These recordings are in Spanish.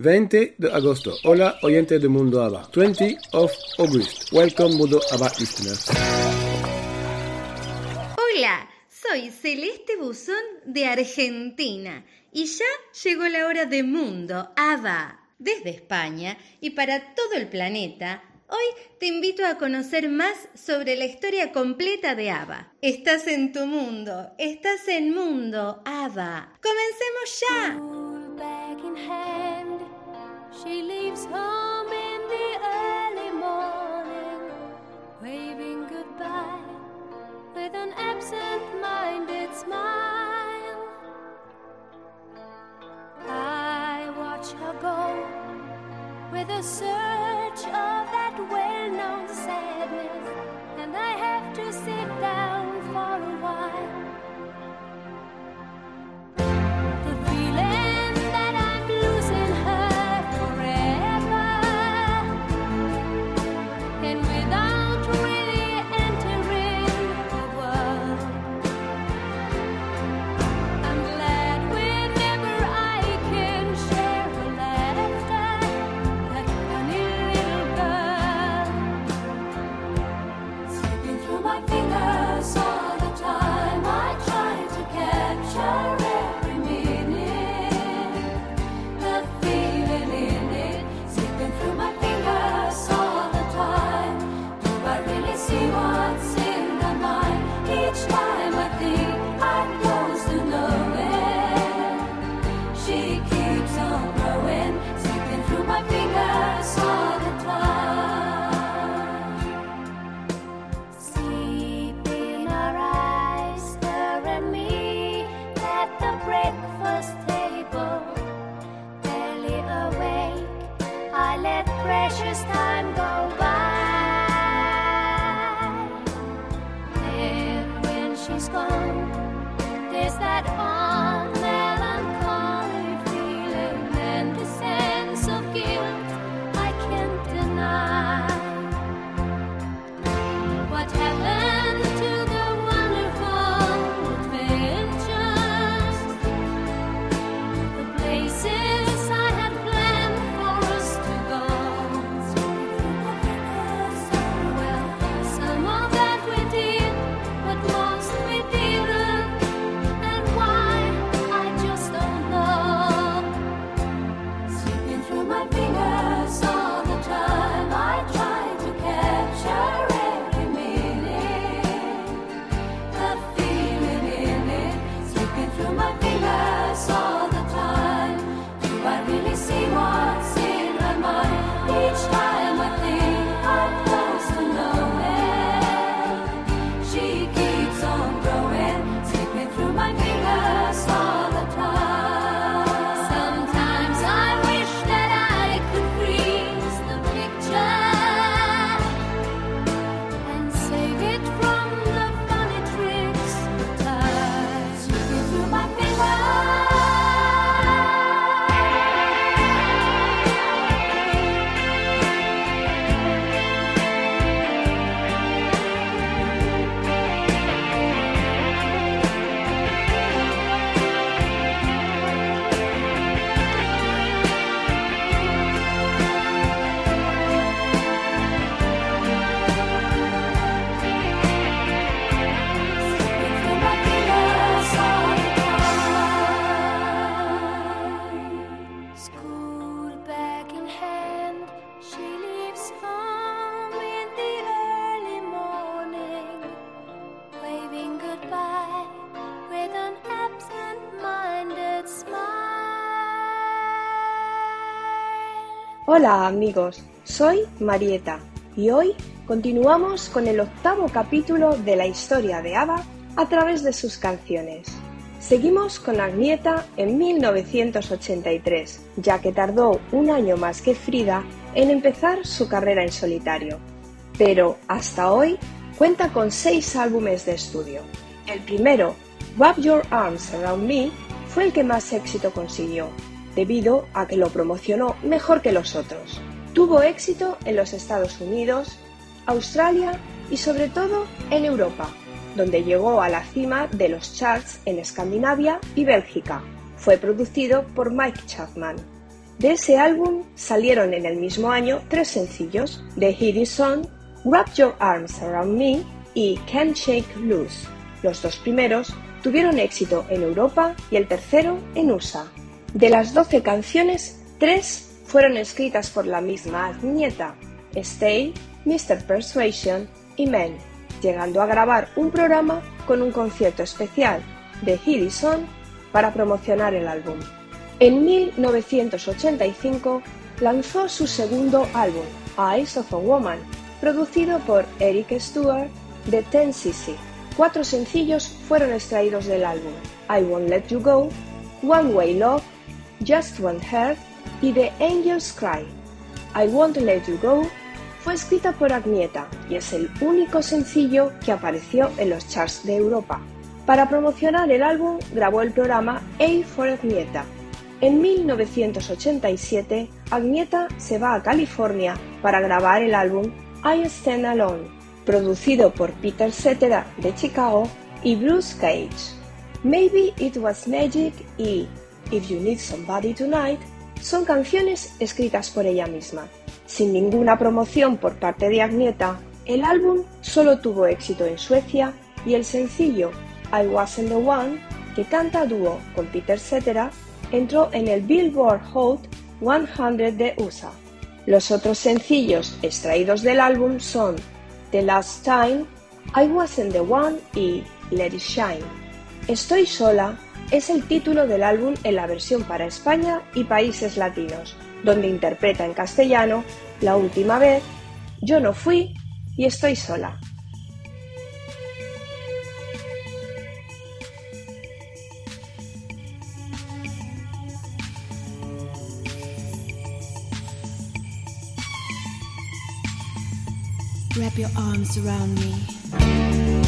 20 de agosto. Hola, oyente de Mundo ABBA. 20 of August. Welcome, Mundo ABBA listeners. Hola, soy Celeste Buzón de Argentina y ya llegó la hora de Mundo ABBA. Desde España y para todo el planeta, hoy te invito a conocer más sobre la historia completa de ABBA. Estás en tu mundo, estás en Mundo ABBA. ¡Comencemos ya! In hand. She leaves home in the early morning, waving goodbye with an absent minded smile. I watch her go with a surge of that well known sadness, and I have to sit Hola amigos, soy Marieta y hoy continuamos con el octavo capítulo de la historia de ABBA a través de sus canciones. Seguimos con Agnieta en 1983, ya que tardó un año más que Frida en empezar su carrera en solitario. Pero hasta hoy cuenta con seis álbumes de estudio. El primero, Wrap Your Arms Around Me, fue el que más éxito consiguió, debido a que lo promocionó mejor que los otros. Tuvo éxito en los Estados Unidos, Australia y sobre todo en Europa, donde llegó a la cima de los charts en Escandinavia y Bélgica. Fue producido por Mike Chapman. De ese álbum salieron en el mismo año tres sencillos, The Hit Is On, Wrap Your Arms Around Me y Can't Shake Loose. Los dos primeros tuvieron éxito en Europa y el tercero en USA. De las 12 canciones, tres fueron escritas por la misma Agnieta, Stay, Mr. Persuasion y Men, llegando a grabar un programa con un concierto especial de Hit Is On para promocionar el álbum. En 1985 lanzó su segundo álbum, Eyes of a Woman, producido por Eric Stewart de 10cc. Cuatro sencillos fueron extraídos del álbum, I Won't Let You Go, One Way Love, Just One Heart y The Angels Cry. I Won't Let You Go fue escrita por Agnieta y es el único sencillo que apareció en los charts de Europa. Para promocionar el álbum grabó el programa A for Agnieta. En 1987, Agnieta se va a California para grabar el álbum I Stand Alone, producido por Peter Cetera de Chicago y Bruce Cage. Maybe It Was Magic y If You Need Somebody Tonight son canciones escritas por ella misma. Sin ninguna promoción por parte de Agnieta, el álbum solo tuvo éxito en Suecia y el sencillo I Wasn't the One, que canta dúo con Peter Cetera, entró en el Billboard Hot 100 de USA. Los otros sencillos extraídos del álbum son The Last Time, I Wasn't the One y Let It Shine. Estoy sola es el título del álbum en la versión para España y países latinos, donde interpreta en castellano La última vez, Yo no fui y Estoy sola. Wrap your arms around me.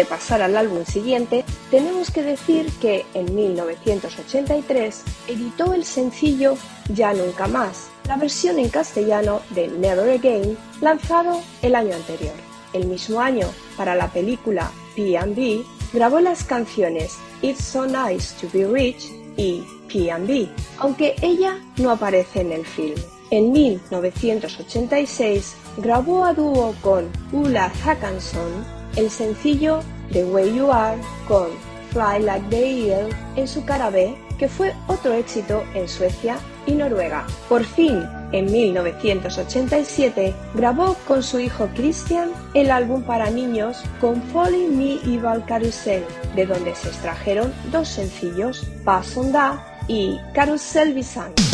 De pasar al álbum siguiente, tenemos que decir que en 1983 editó el sencillo Ya Nunca Más, la versión en castellano de Never Again, lanzado el año anterior. El mismo año, para la película P&B, grabó las canciones It's So Nice to Be Rich y P&B, aunque ella no aparece en el film. En 1986 grabó a dúo con Ulla Hackanson el sencillo The Way You Are con Fly Like the Eagle en su cara B, que fue otro éxito en Suecia y Noruega. Por fin, en 1987, grabó con su hijo Christian el álbum para niños con Folly Me Evil Carousel, de donde se extrajeron dos sencillos, Pass on Da y Carousel Bisang.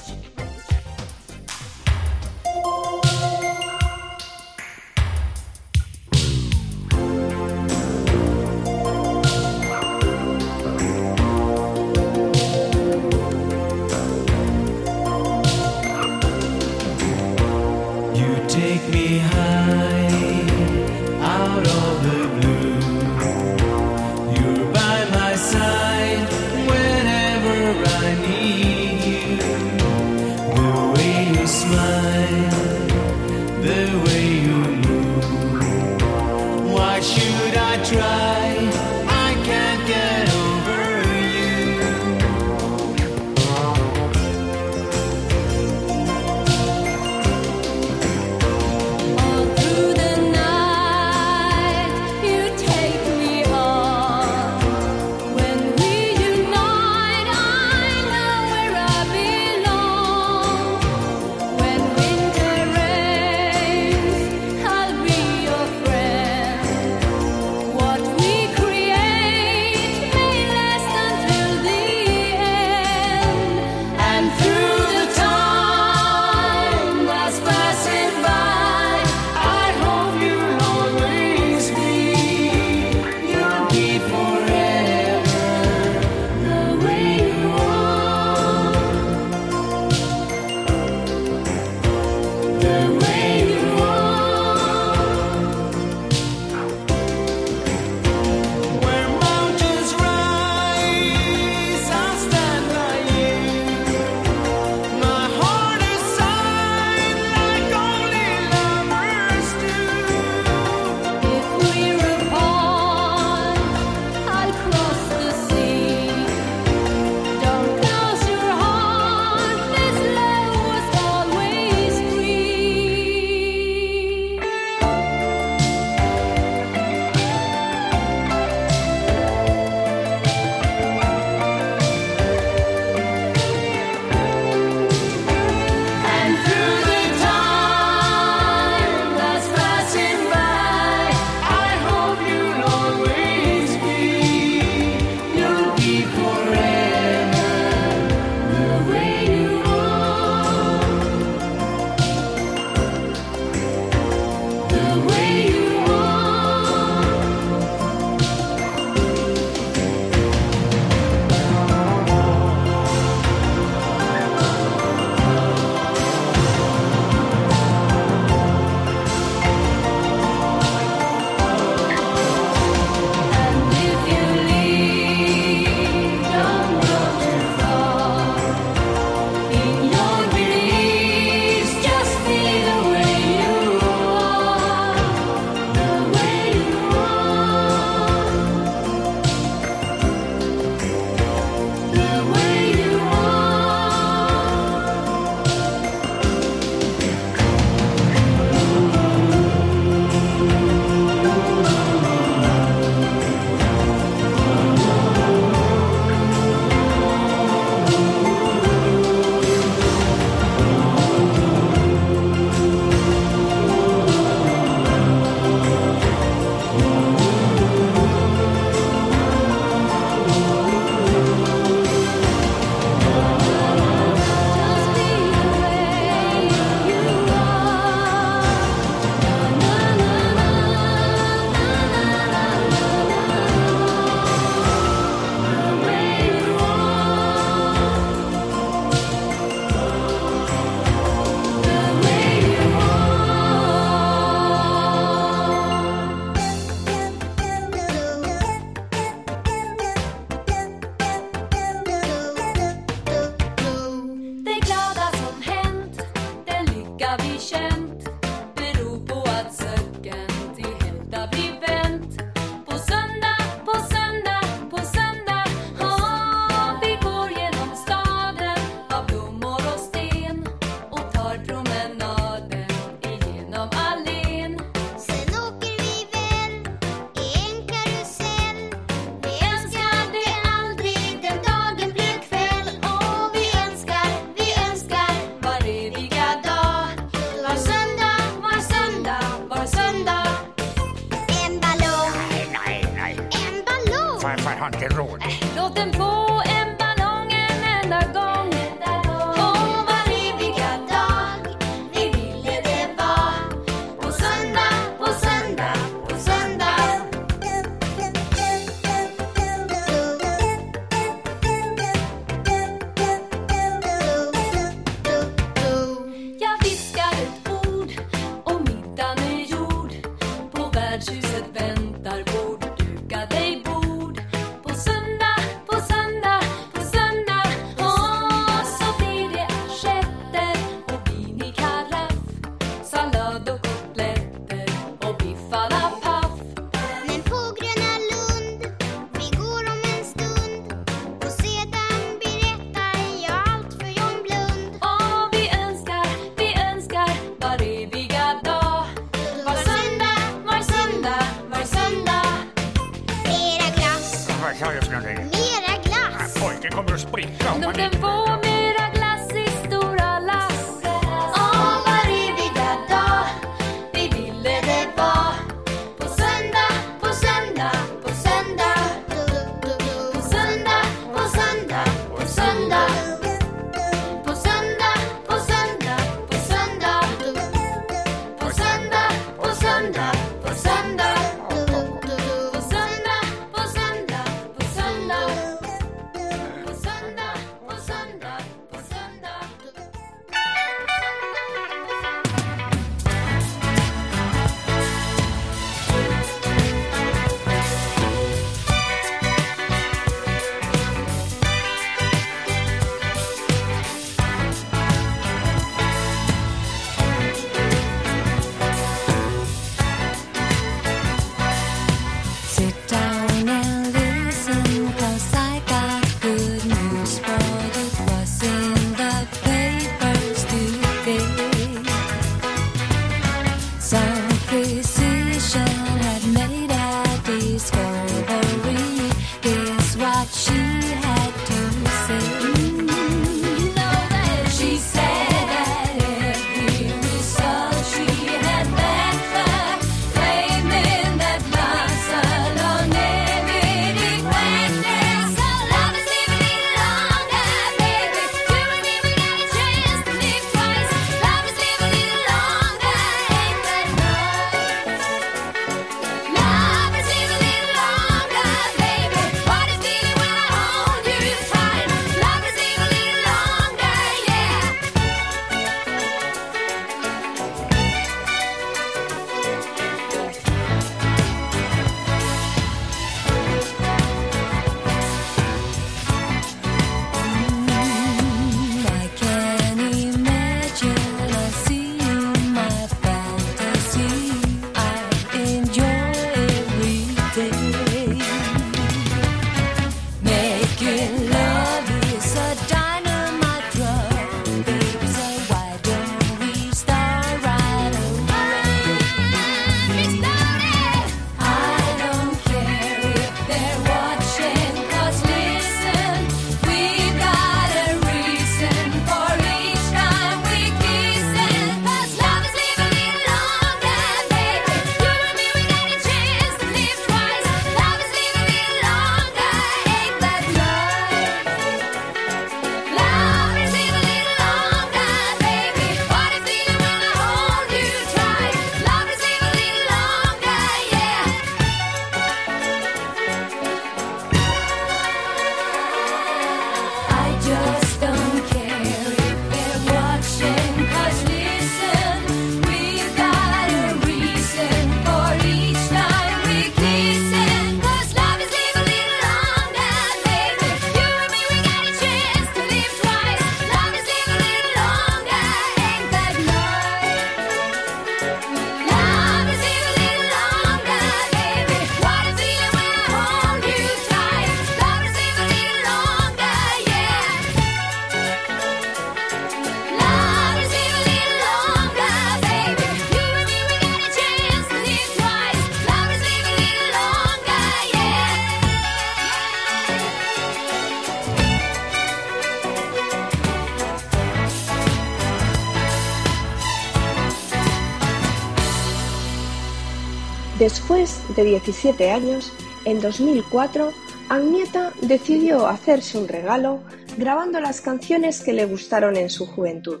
Después de 17 años, en 2004, Agneta decidió hacerse un regalo grabando las canciones que le gustaron en su juventud.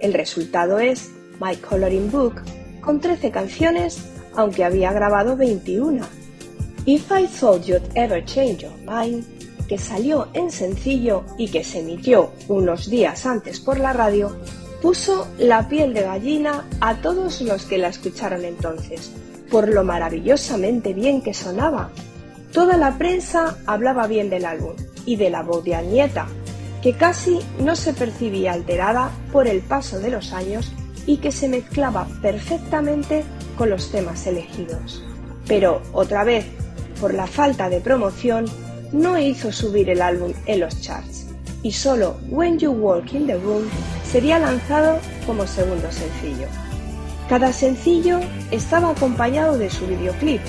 El resultado es My Coloring Book, con 13 canciones, aunque había grabado 21. If I Thought You'd Ever Change Your Mind, que salió en sencillo y que se emitió unos días antes por la radio, puso la piel de gallina a todos los que la escucharon entonces, por lo maravillosamente bien que sonaba. Toda la prensa hablaba bien del álbum y de la voz de Agneta, que casi no se percibía alterada por el paso de los años y que se mezclaba perfectamente con los temas elegidos. Pero otra vez, por la falta de promoción, no hizo subir el álbum en los charts y solo When You Walk in the Room sería lanzado como segundo sencillo. Cada sencillo estaba acompañado de su videoclip,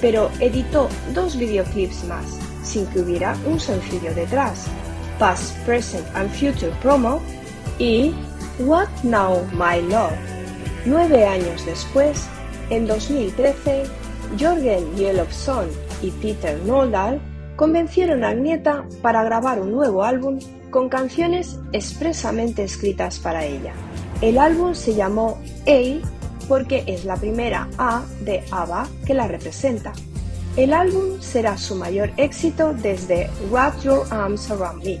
pero editó dos videoclips más, sin que hubiera un sencillo detrás, Past, Present and Future Promo y What Now My Love. Nueve años después, en 2013, Jorgen Jellofsson y Peter Noldal convencieron a Agneta para grabar un nuevo álbum con canciones expresamente escritas para ella. El álbum se llamó A porque es la primera A de ABBA que la representa. El álbum será su mayor éxito desde Wrap Your Arms Around Me.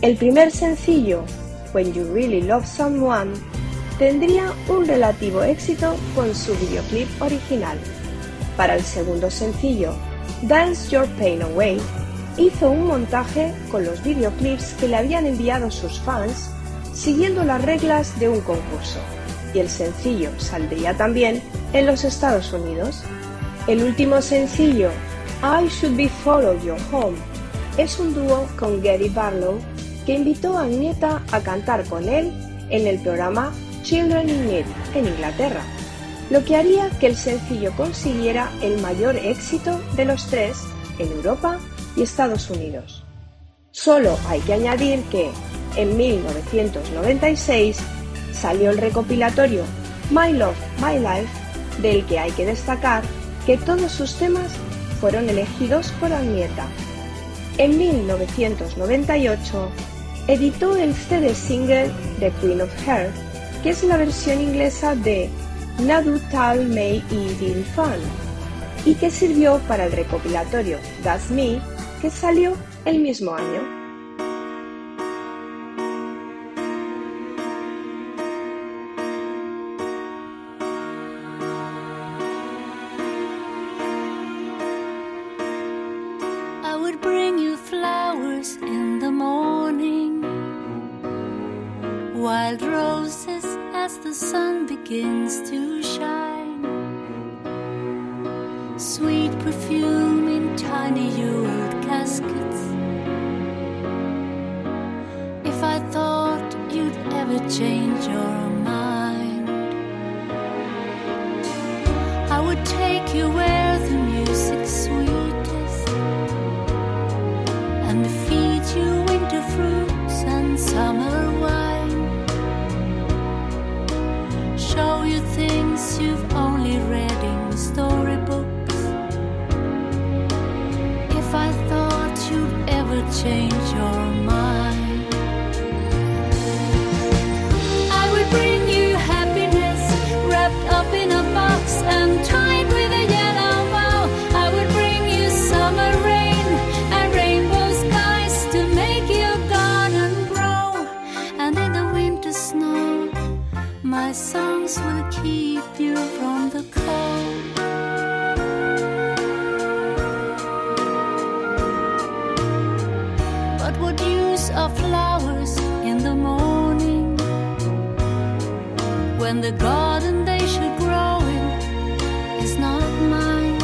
El primer sencillo, When You Really Love Someone, tendría un relativo éxito con su videoclip original. Para el segundo sencillo, Dance Your Pain Away, hizo un montaje con los videoclips que le habían enviado sus fans siguiendo las reglas de un concurso, y el sencillo saldría también en los Estados Unidos. El último sencillo, I Should Be Follow Your Home, es un dúo con Gary Barlow que invitó a Agneta a cantar con él en el programa Children in Need en Inglaterra, lo que haría que el sencillo consiguiera el mayor éxito de los tres en Europa y Estados Unidos. Solo hay que añadir que en 1996 salió el recopilatorio My Love, My Life, del que hay que destacar que todos sus temas fueron elegidos por Agneta. En 1998 editó el CD single The Queen of Heart, que es la versión inglesa de Nadu Tal I Din Fan, y que sirvió para el recopilatorio That's Me, que salió el mismo año. I would bring you flowers in the morning, wild roses as the sun begins to shine, sweet perfume in tiny jeweled caskets. You'd change your mind, I would take you where the music's sweetest and feed you winter fruits and summer wine. Show you things you've only read in storybooks. If I thought you'd ever change your the garden they should grow in is not mine?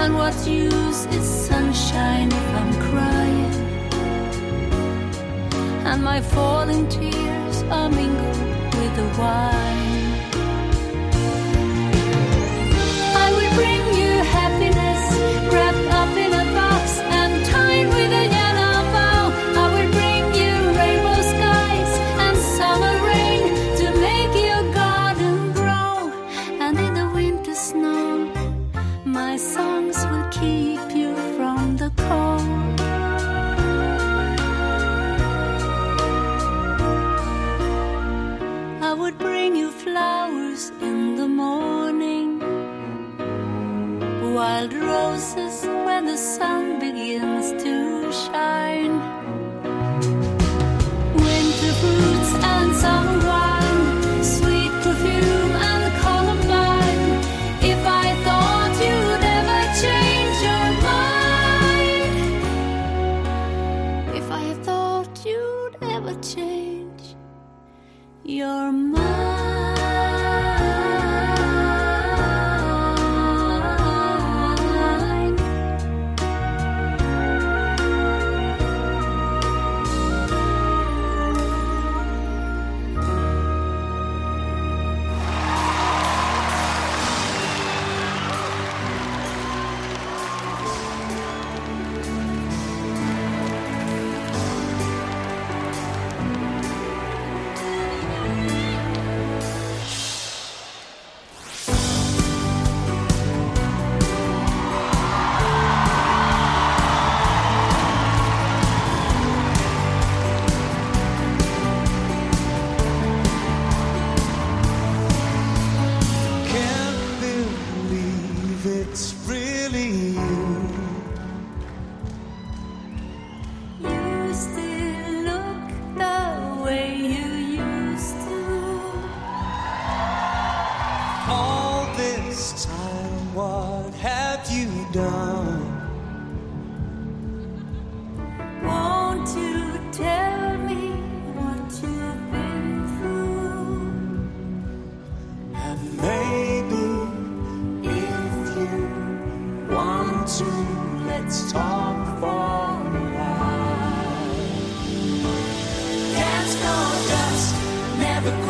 And what use is sunshine if I'm crying? And my falling tears are mingled with the wine.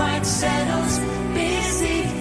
quite settles. Busy.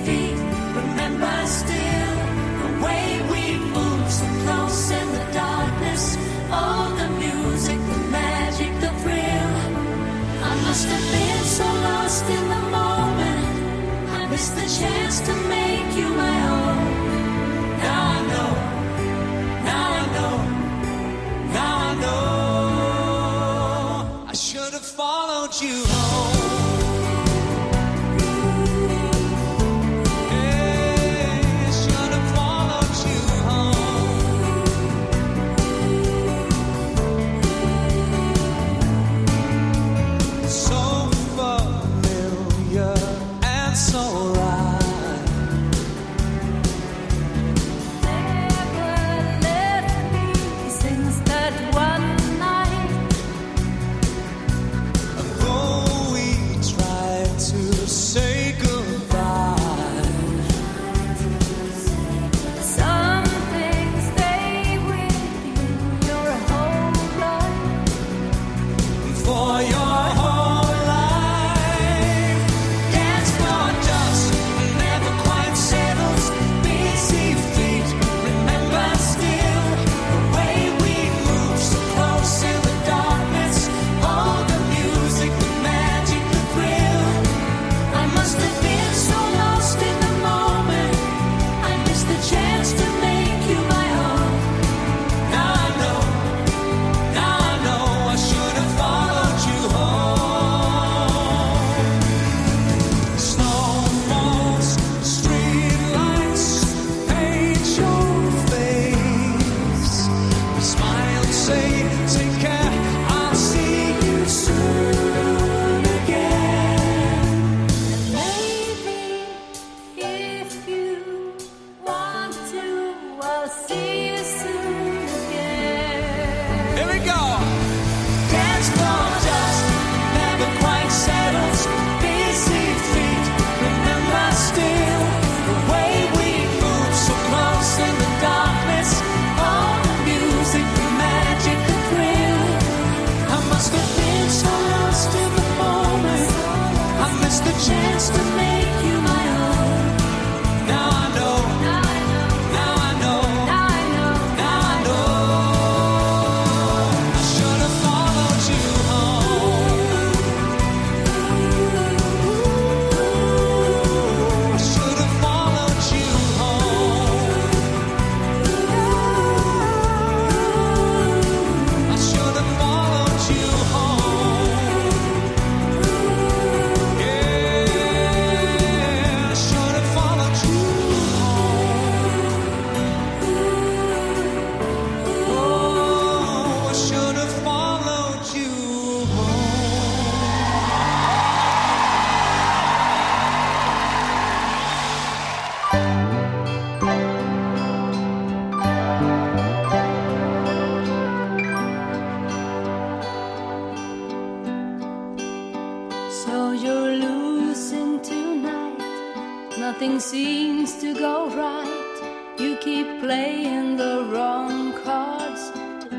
nothing seems to go right. You keep playing the wrong cards,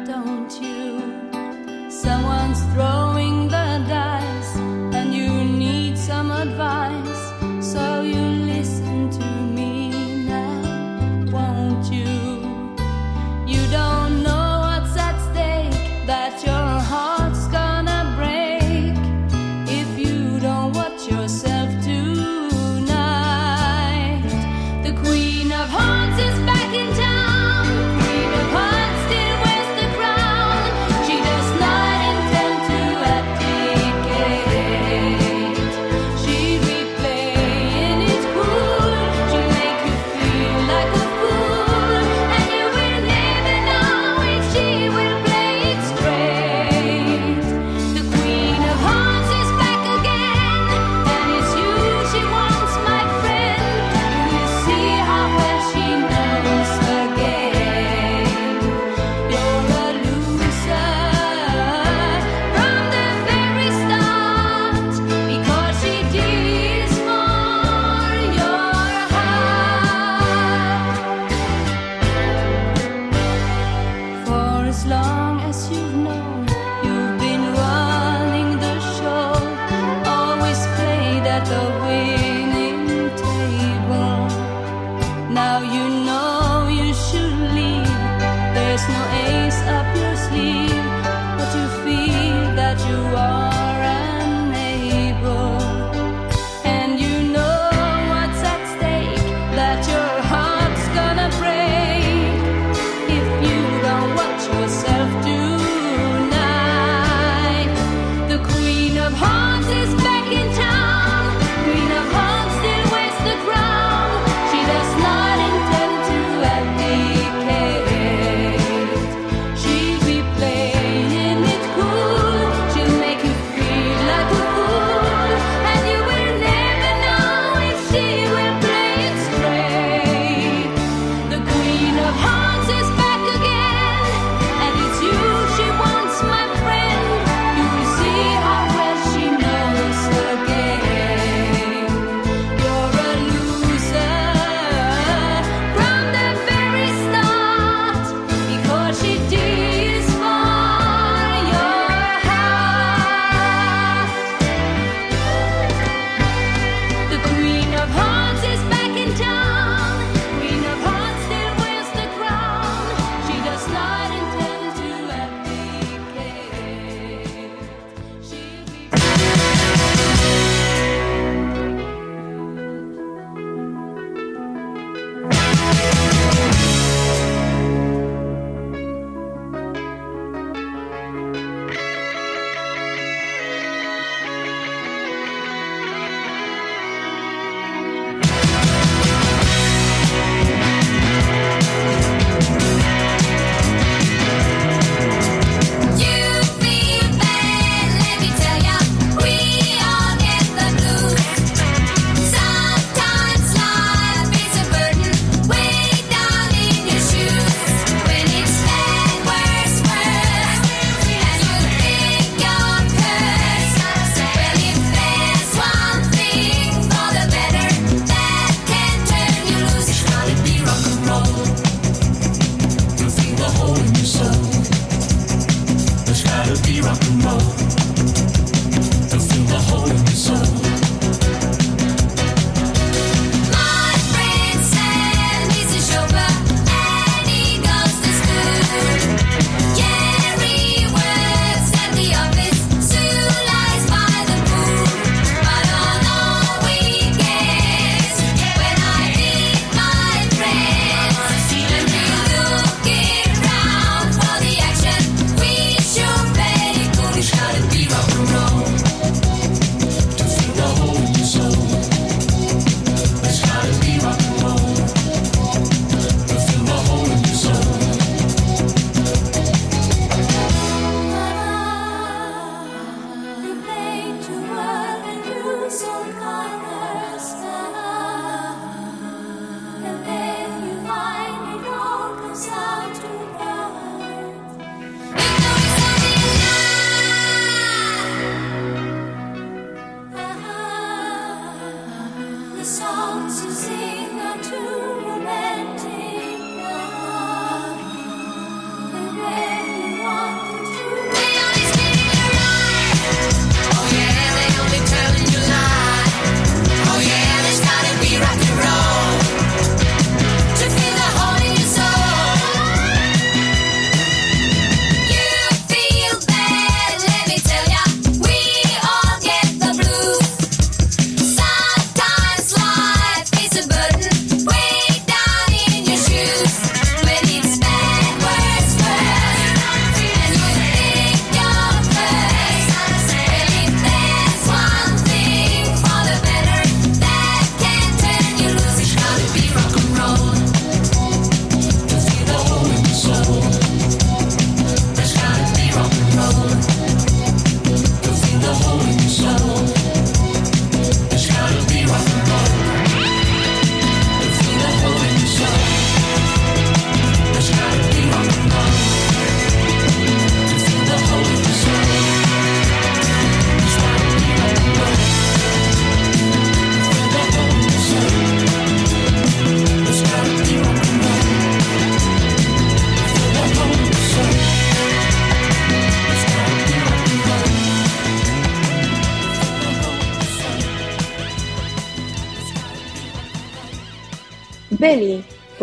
don't you? Someone's thrown.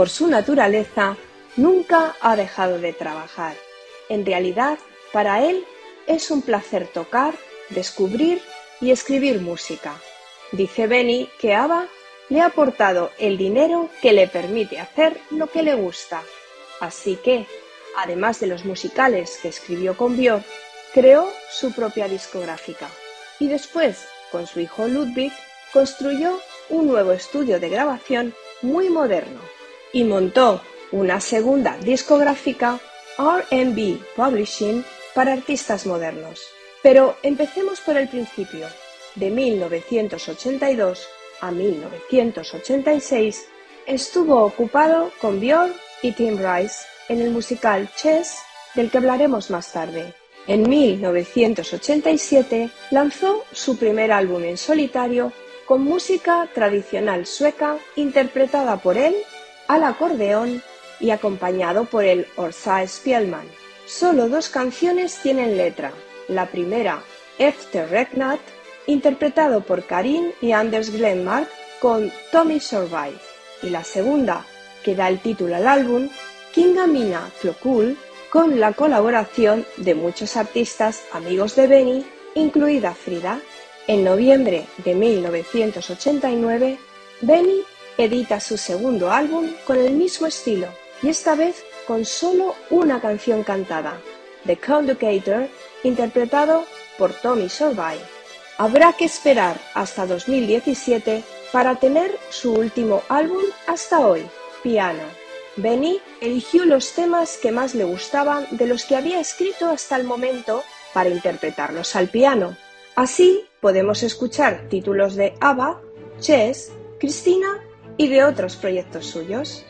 Por su naturaleza, nunca ha dejado de trabajar. En realidad, para él es un placer tocar, descubrir y escribir música. Dice Benny que ABBA le ha aportado el dinero que le permite hacer lo que le gusta. Así que, además de los musicales que escribió con Björk, creó su propia discográfica. Y después, con su hijo Ludwig, construyó un nuevo estudio de grabación muy moderno y montó una segunda discográfica RB Publishing para artistas modernos. Pero empecemos por el principio. De 1982 a 1986 estuvo ocupado con Björk y Tim Rice en el musical Chess, del que hablaremos más tarde. En 1987 lanzó su primer álbum en solitario con música tradicional sueca interpretada por él al acordeón y acompañado por el Orsa Spielman. Solo dos canciones tienen letra. La primera, Efter Regnat, interpretado por Karin y Anders Glenmark con Tommy Survive. Y la segunda, que da el título al álbum, Kingamina Flokul, con la colaboración de muchos artistas amigos de Benny, incluida Frida. En noviembre de 1989, Benny edita su segundo álbum con el mismo estilo y esta vez con solo una canción cantada, The Conducator, interpretado por Tommy Survive. Habrá que esperar hasta 2017 para tener su último álbum hasta hoy, Piano. Benny eligió los temas que más le gustaban de los que había escrito hasta el momento para interpretarlos al piano. Así podemos escuchar títulos de ABBA, Chess, Cristina y de otros proyectos suyos.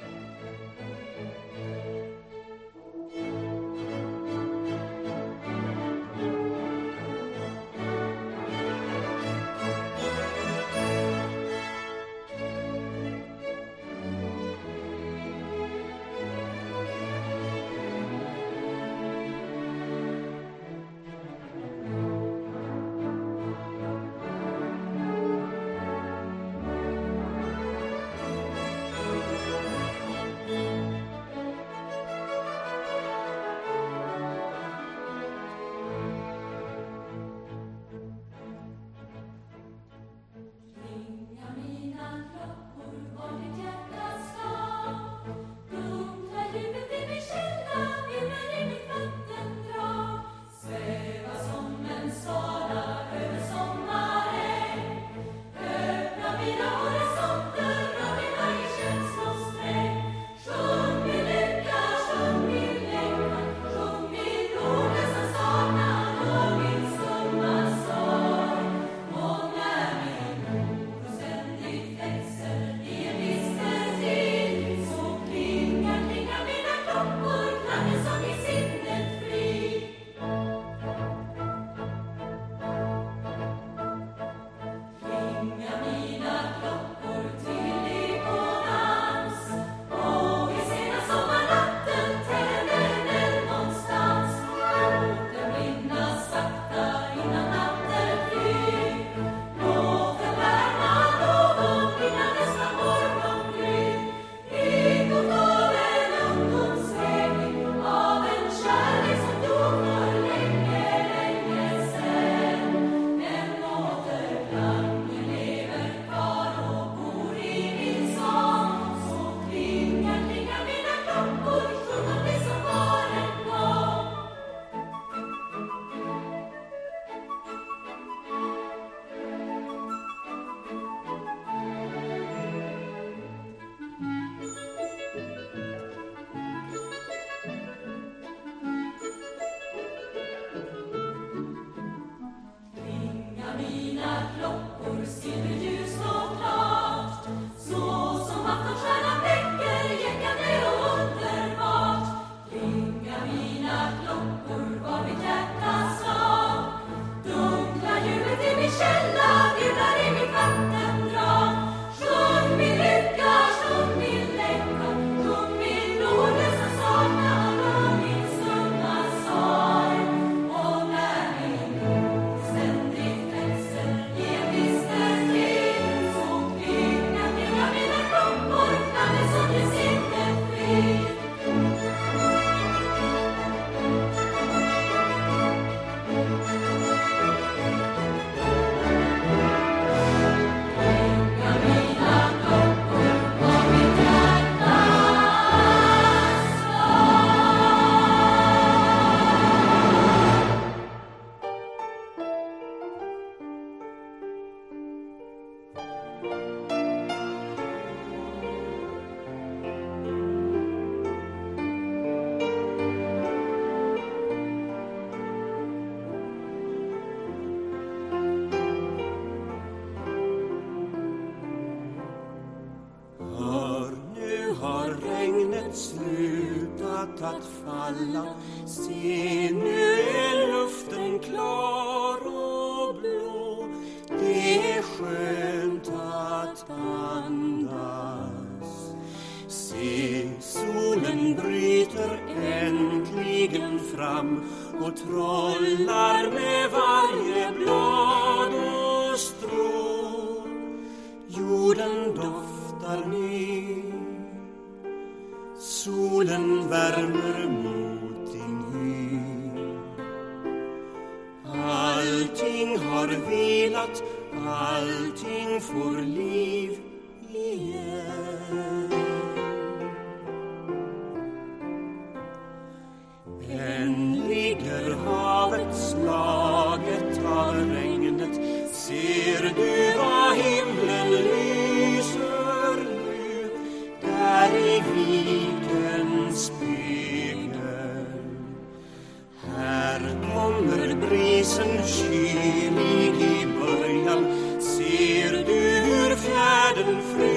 Free.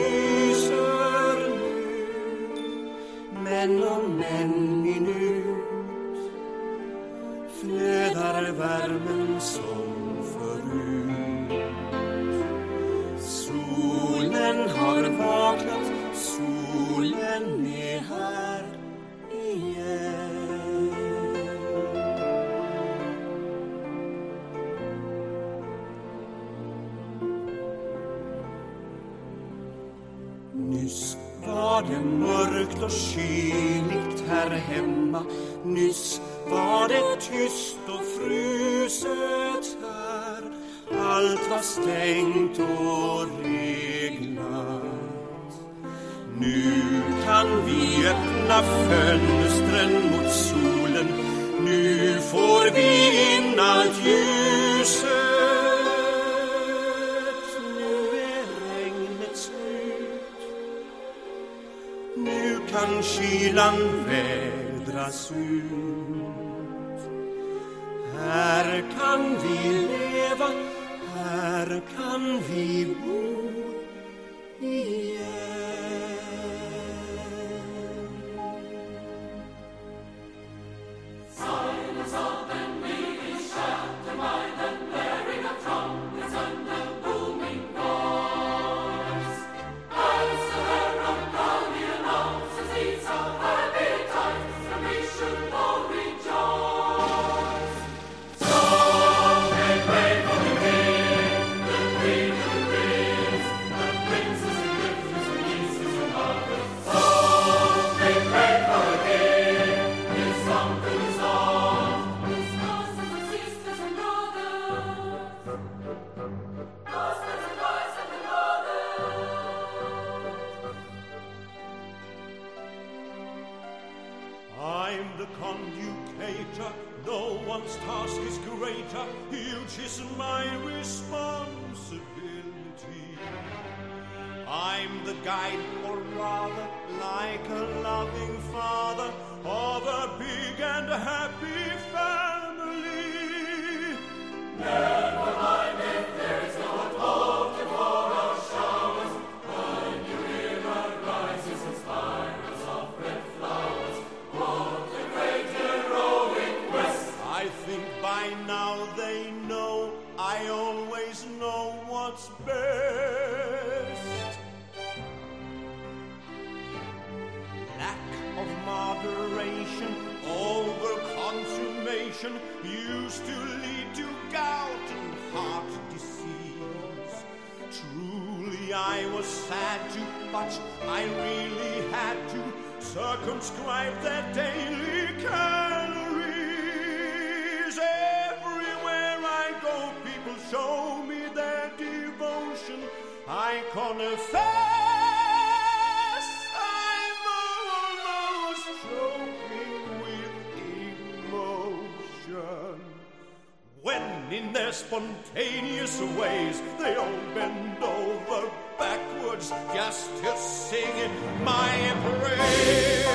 When in their spontaneous ways they all bend over backwards just to sing my praise.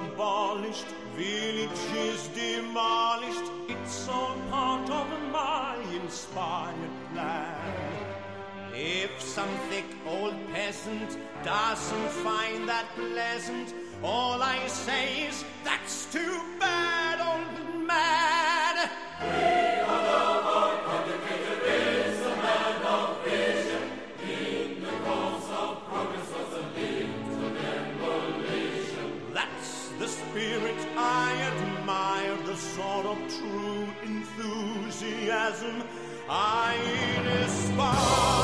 Abolished, villages demolished. It's all part of my inspired plan. If some thick old peasant doesn't find that pleasant, all I say is that's too bad, old man. Sort of true enthusiasm I inspire.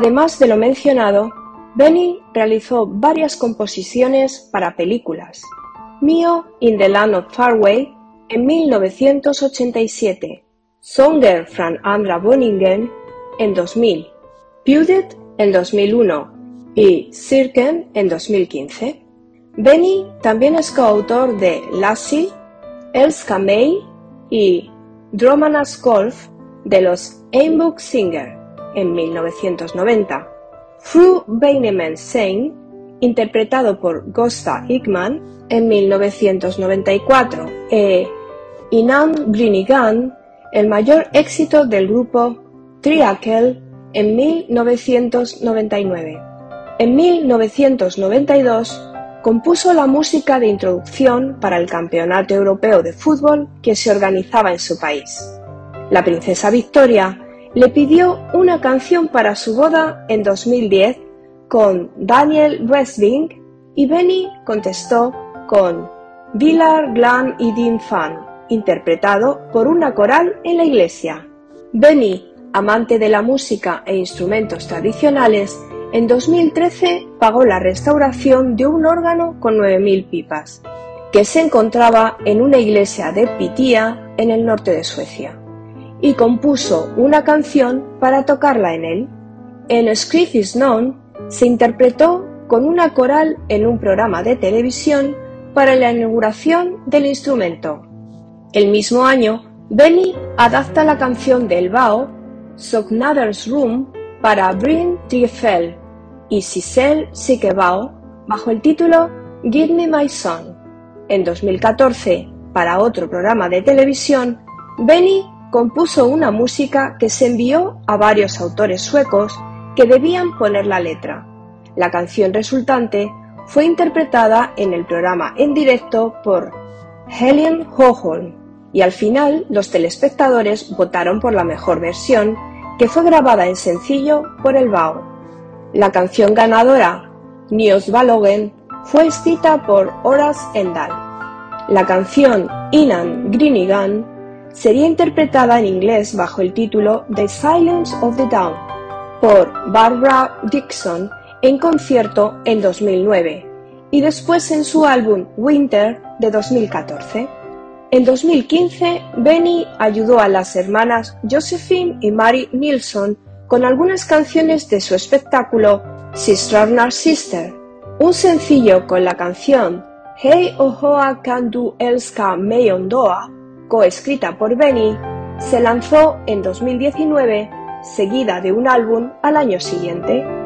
Además de lo mencionado, Benny realizó varias composiciones para películas. Mio in the Land of Farway en 1987, Songer from Andra Boningen en 2000, Pudet en 2001 y Sirken en 2015. Benny también es coautor de Lassie, Elska May y Dromanas Golf de los Singer en 1990. Fru Beinemann Sein, interpretado por Gosta Hickman en 1994, e Inan Grinigan, el mayor éxito del grupo Triakel en 1999. En 1992 compuso la música de introducción para el Campeonato Europeo de Fútbol que se organizaba en su país. La princesa Victoria le pidió una canción para su boda en 2010 con Daniel Westling y Benny contestó con Villar Glan y Dean Fan, interpretado por una coral en la iglesia. Benny, amante de la música e instrumentos tradicionales, en 2013 pagó la restauración de un órgano con 9.000 pipas, que se encontraba en una iglesia de Pitia en el norte de Suecia, y compuso una canción para tocarla en él. En Script is Known se interpretó con una coral en un programa de televisión para la inauguración del instrumento. El mismo año, Benny adapta la canción del Bao, Sognaders Room, para Bryn Triefel y Sissel Sikebao bajo el título Give Me My Son. En 2014, para otro programa de televisión, Benny compuso una música que se envió a varios autores suecos que debían poner la letra. La canción resultante fue interpretada en el programa en directo por Helen Hoholm y al final los telespectadores votaron por la mejor versión que fue grabada en sencillo por el BAO. La canción ganadora, Nios Balogen, fue escrita por Horace Endal. La canción Inan Greenigan sería interpretada en inglés bajo el título The Silence of the Down por Barbara Dixon en concierto en 2009 y después en su álbum Winter de 2014. En 2015, Benny ayudó a las hermanas Josephine y Mary Nilsson con algunas canciones de su espectáculo Sister Sister, un sencillo con la canción Hey Ohoa Can Do Elska Meyondoa, coescrita por Benny, se lanzó en 2019, seguida de un álbum al año siguiente.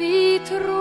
ветру.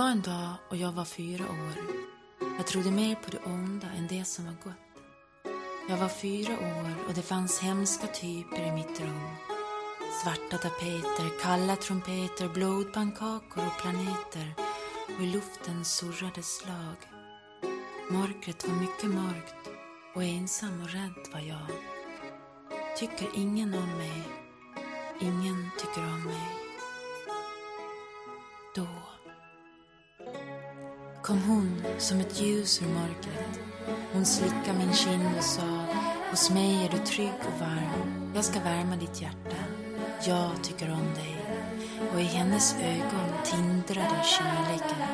var en dag och jag var fyra år. Jag trodde mer på det onda än det som var gott. Jag var fyra år och det fanns hemska typer i mitt rum. Svarta tapeter, kalla trumpeter, blodpannkakor och planeter. Och i luften surrade slag. Mörkret var mycket mörkt och ensam och rädd var jag. Tycker ingen om mig. Ingen tycker om mig. Då kom hon som ett ljus ur mörkret. Hon slickade min kind och sa, hos mig är du trygg och varm. Jag ska värma ditt hjärta. Jag tycker om dig. Och i hennes ögon tindrade kärleken.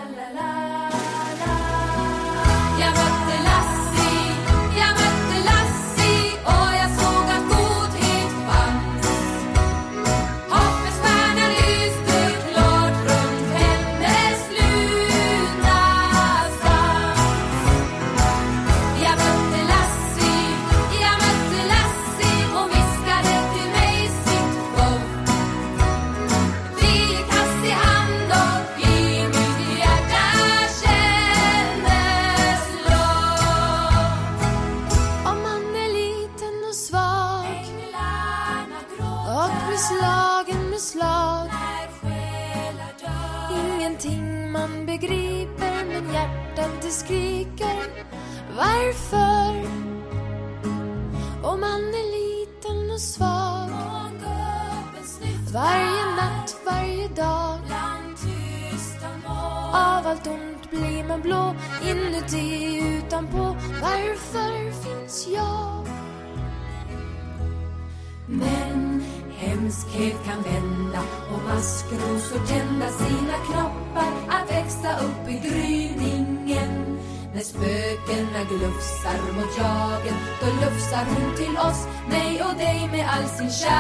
shout.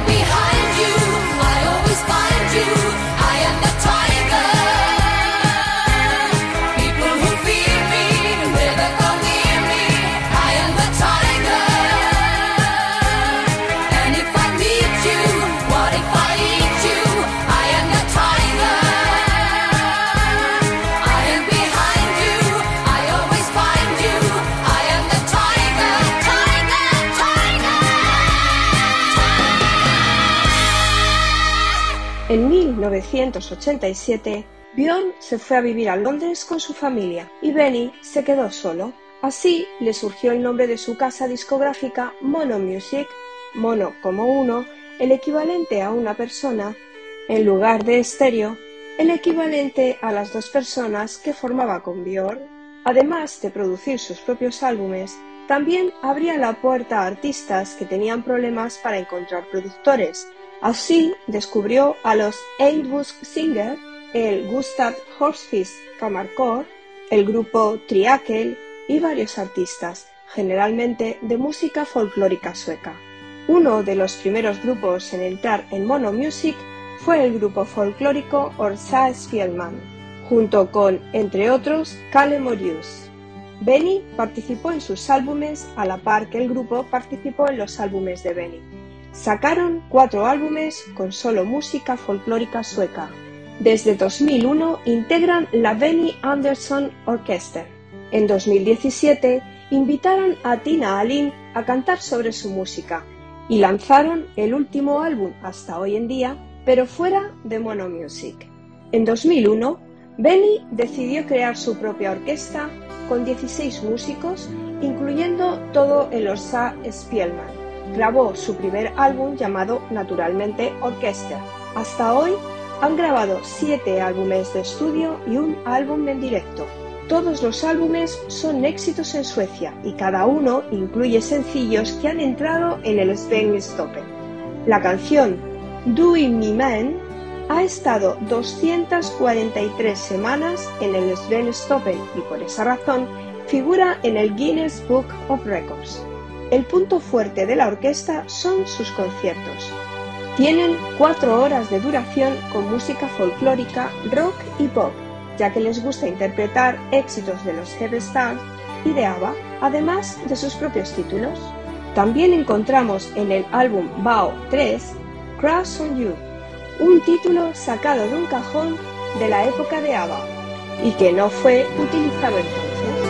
behind. 1987, Bjorn se fue a vivir a Londres con su familia y Benny se quedó solo. Así le surgió el nombre de su casa discográfica Mono Music, mono como uno, el equivalente a una persona, en lugar de estéreo, el equivalente a las dos personas que formaba con Bjorn. Además de producir sus propios álbumes, también abría la puerta a artistas que tenían problemas para encontrar productores. Así descubrió a los Einbusk Singer, el Gustav Horsfist Kammerchor, el grupo Triakel y varios artistas, generalmente de música folclórica sueca. Uno de los primeros grupos en entrar en Mono Music fue el grupo folclórico Orsa Spielman, junto con, entre otros, Kalle Morius. Benny participó en sus álbumes a la par que el grupo participó en los álbumes de Benny. Sacaron cuatro álbumes con solo música folclórica sueca. Desde 2001 integran la Benny Anderson Orchestra. En 2017 invitaron a Tina Alin a cantar sobre su música y lanzaron el último álbum hasta hoy en día, pero fuera de Mono Music. En 2001, Benny decidió crear su propia orquesta con 16 músicos, incluyendo todo el Orsa Spielman. Grabó su primer álbum llamado naturalmente Orchestra. Hasta hoy han grabado 7 álbumes de estudio y un álbum en directo. Todos los álbumes son éxitos en Suecia y cada uno incluye sencillos que han entrado en el Stoppen. La canción Doing Me Man ha estado 243 semanas en el Sven Stoppen y por esa razón figura en el Guinness Book of Records. El punto fuerte de la orquesta son sus conciertos. Tienen cuatro horas de duración con música folclórica, rock y pop, ya que les gusta interpretar éxitos de los Heavy Stars y de ABBA, además de sus propios títulos. También encontramos en el álbum Bao 3 Crash on You, un título sacado de un cajón de la época de ABBA y que no fue utilizado entonces.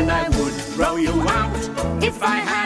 And I would throw you out if I had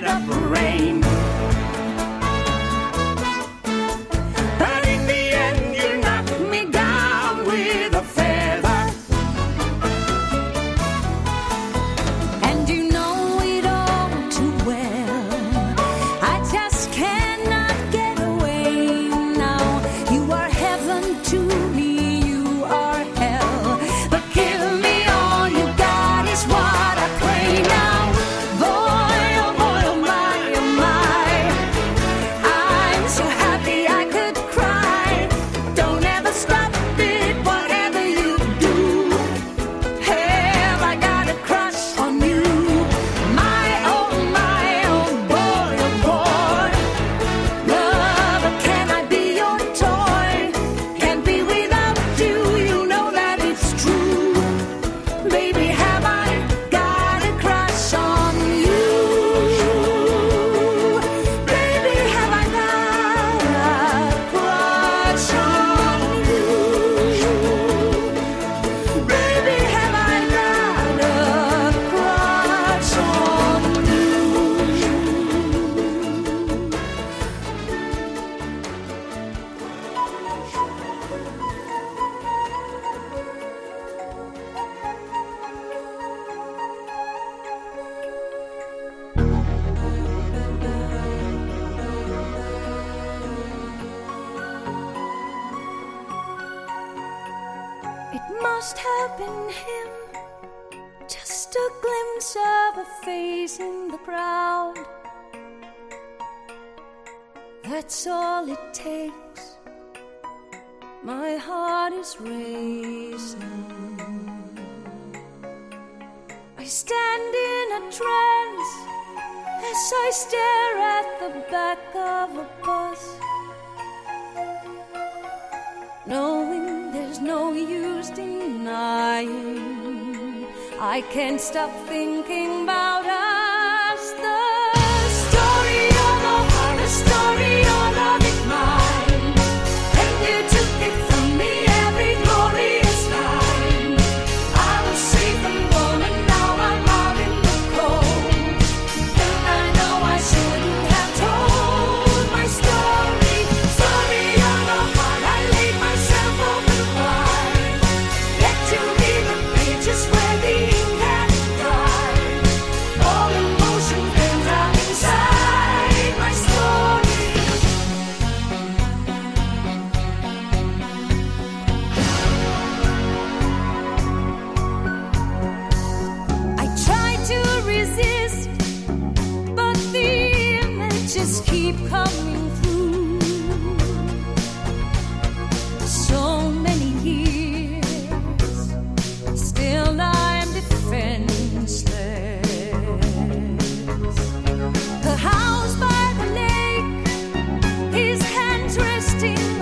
trusting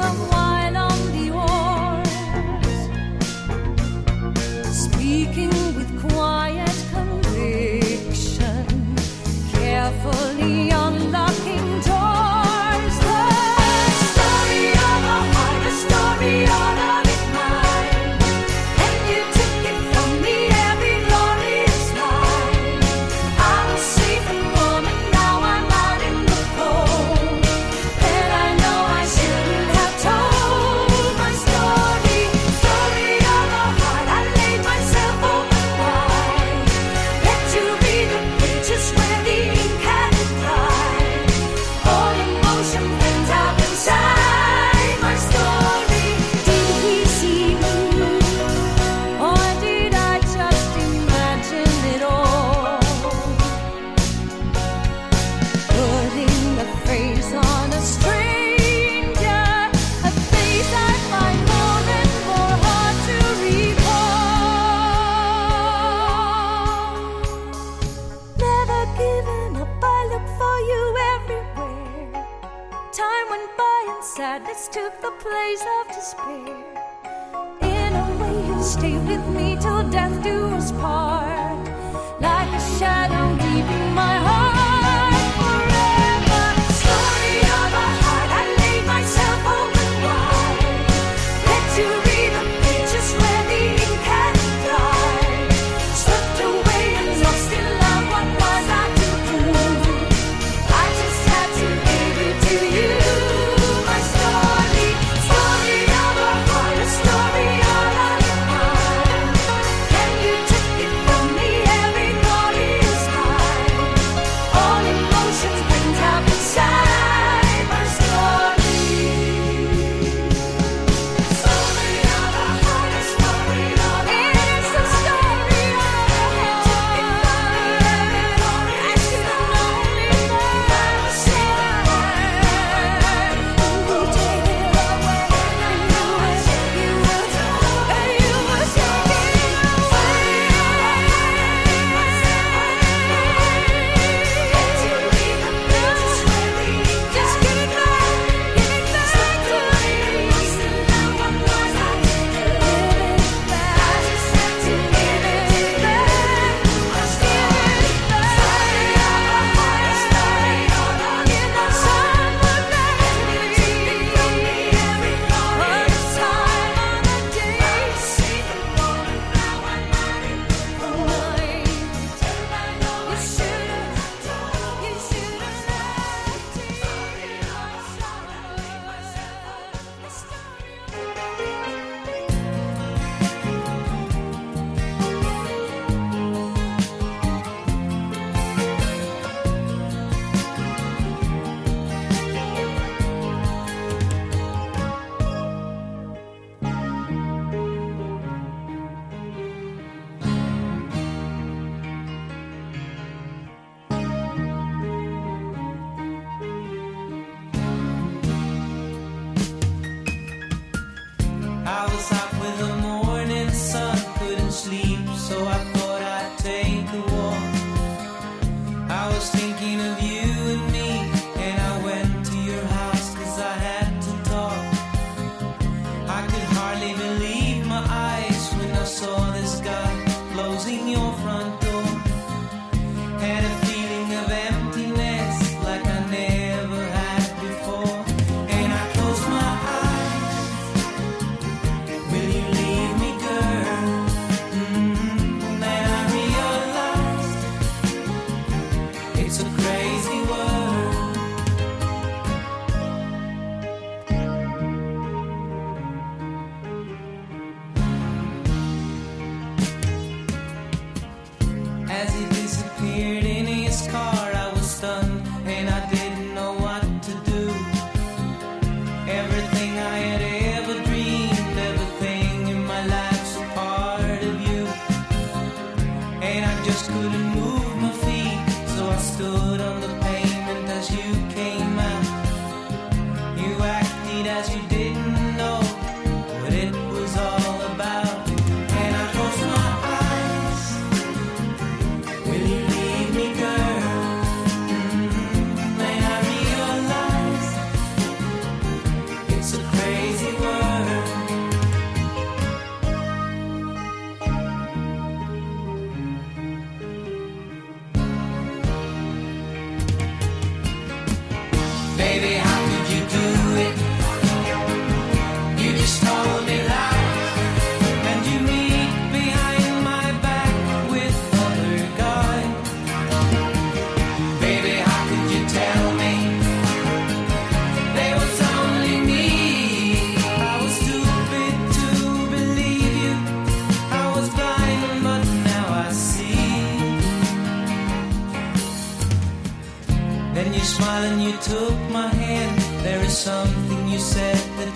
place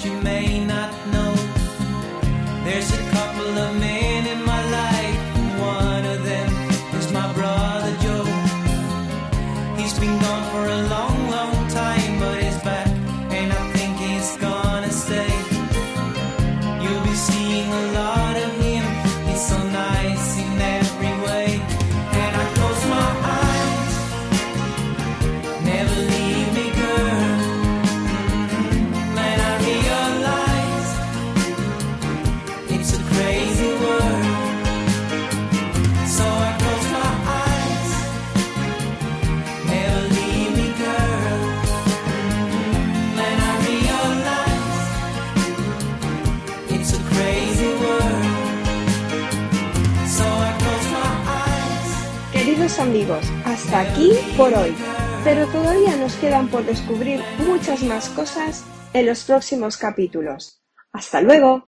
you made. por descubrir muchas más cosas en los próximos capítulos. ¡Hasta luego!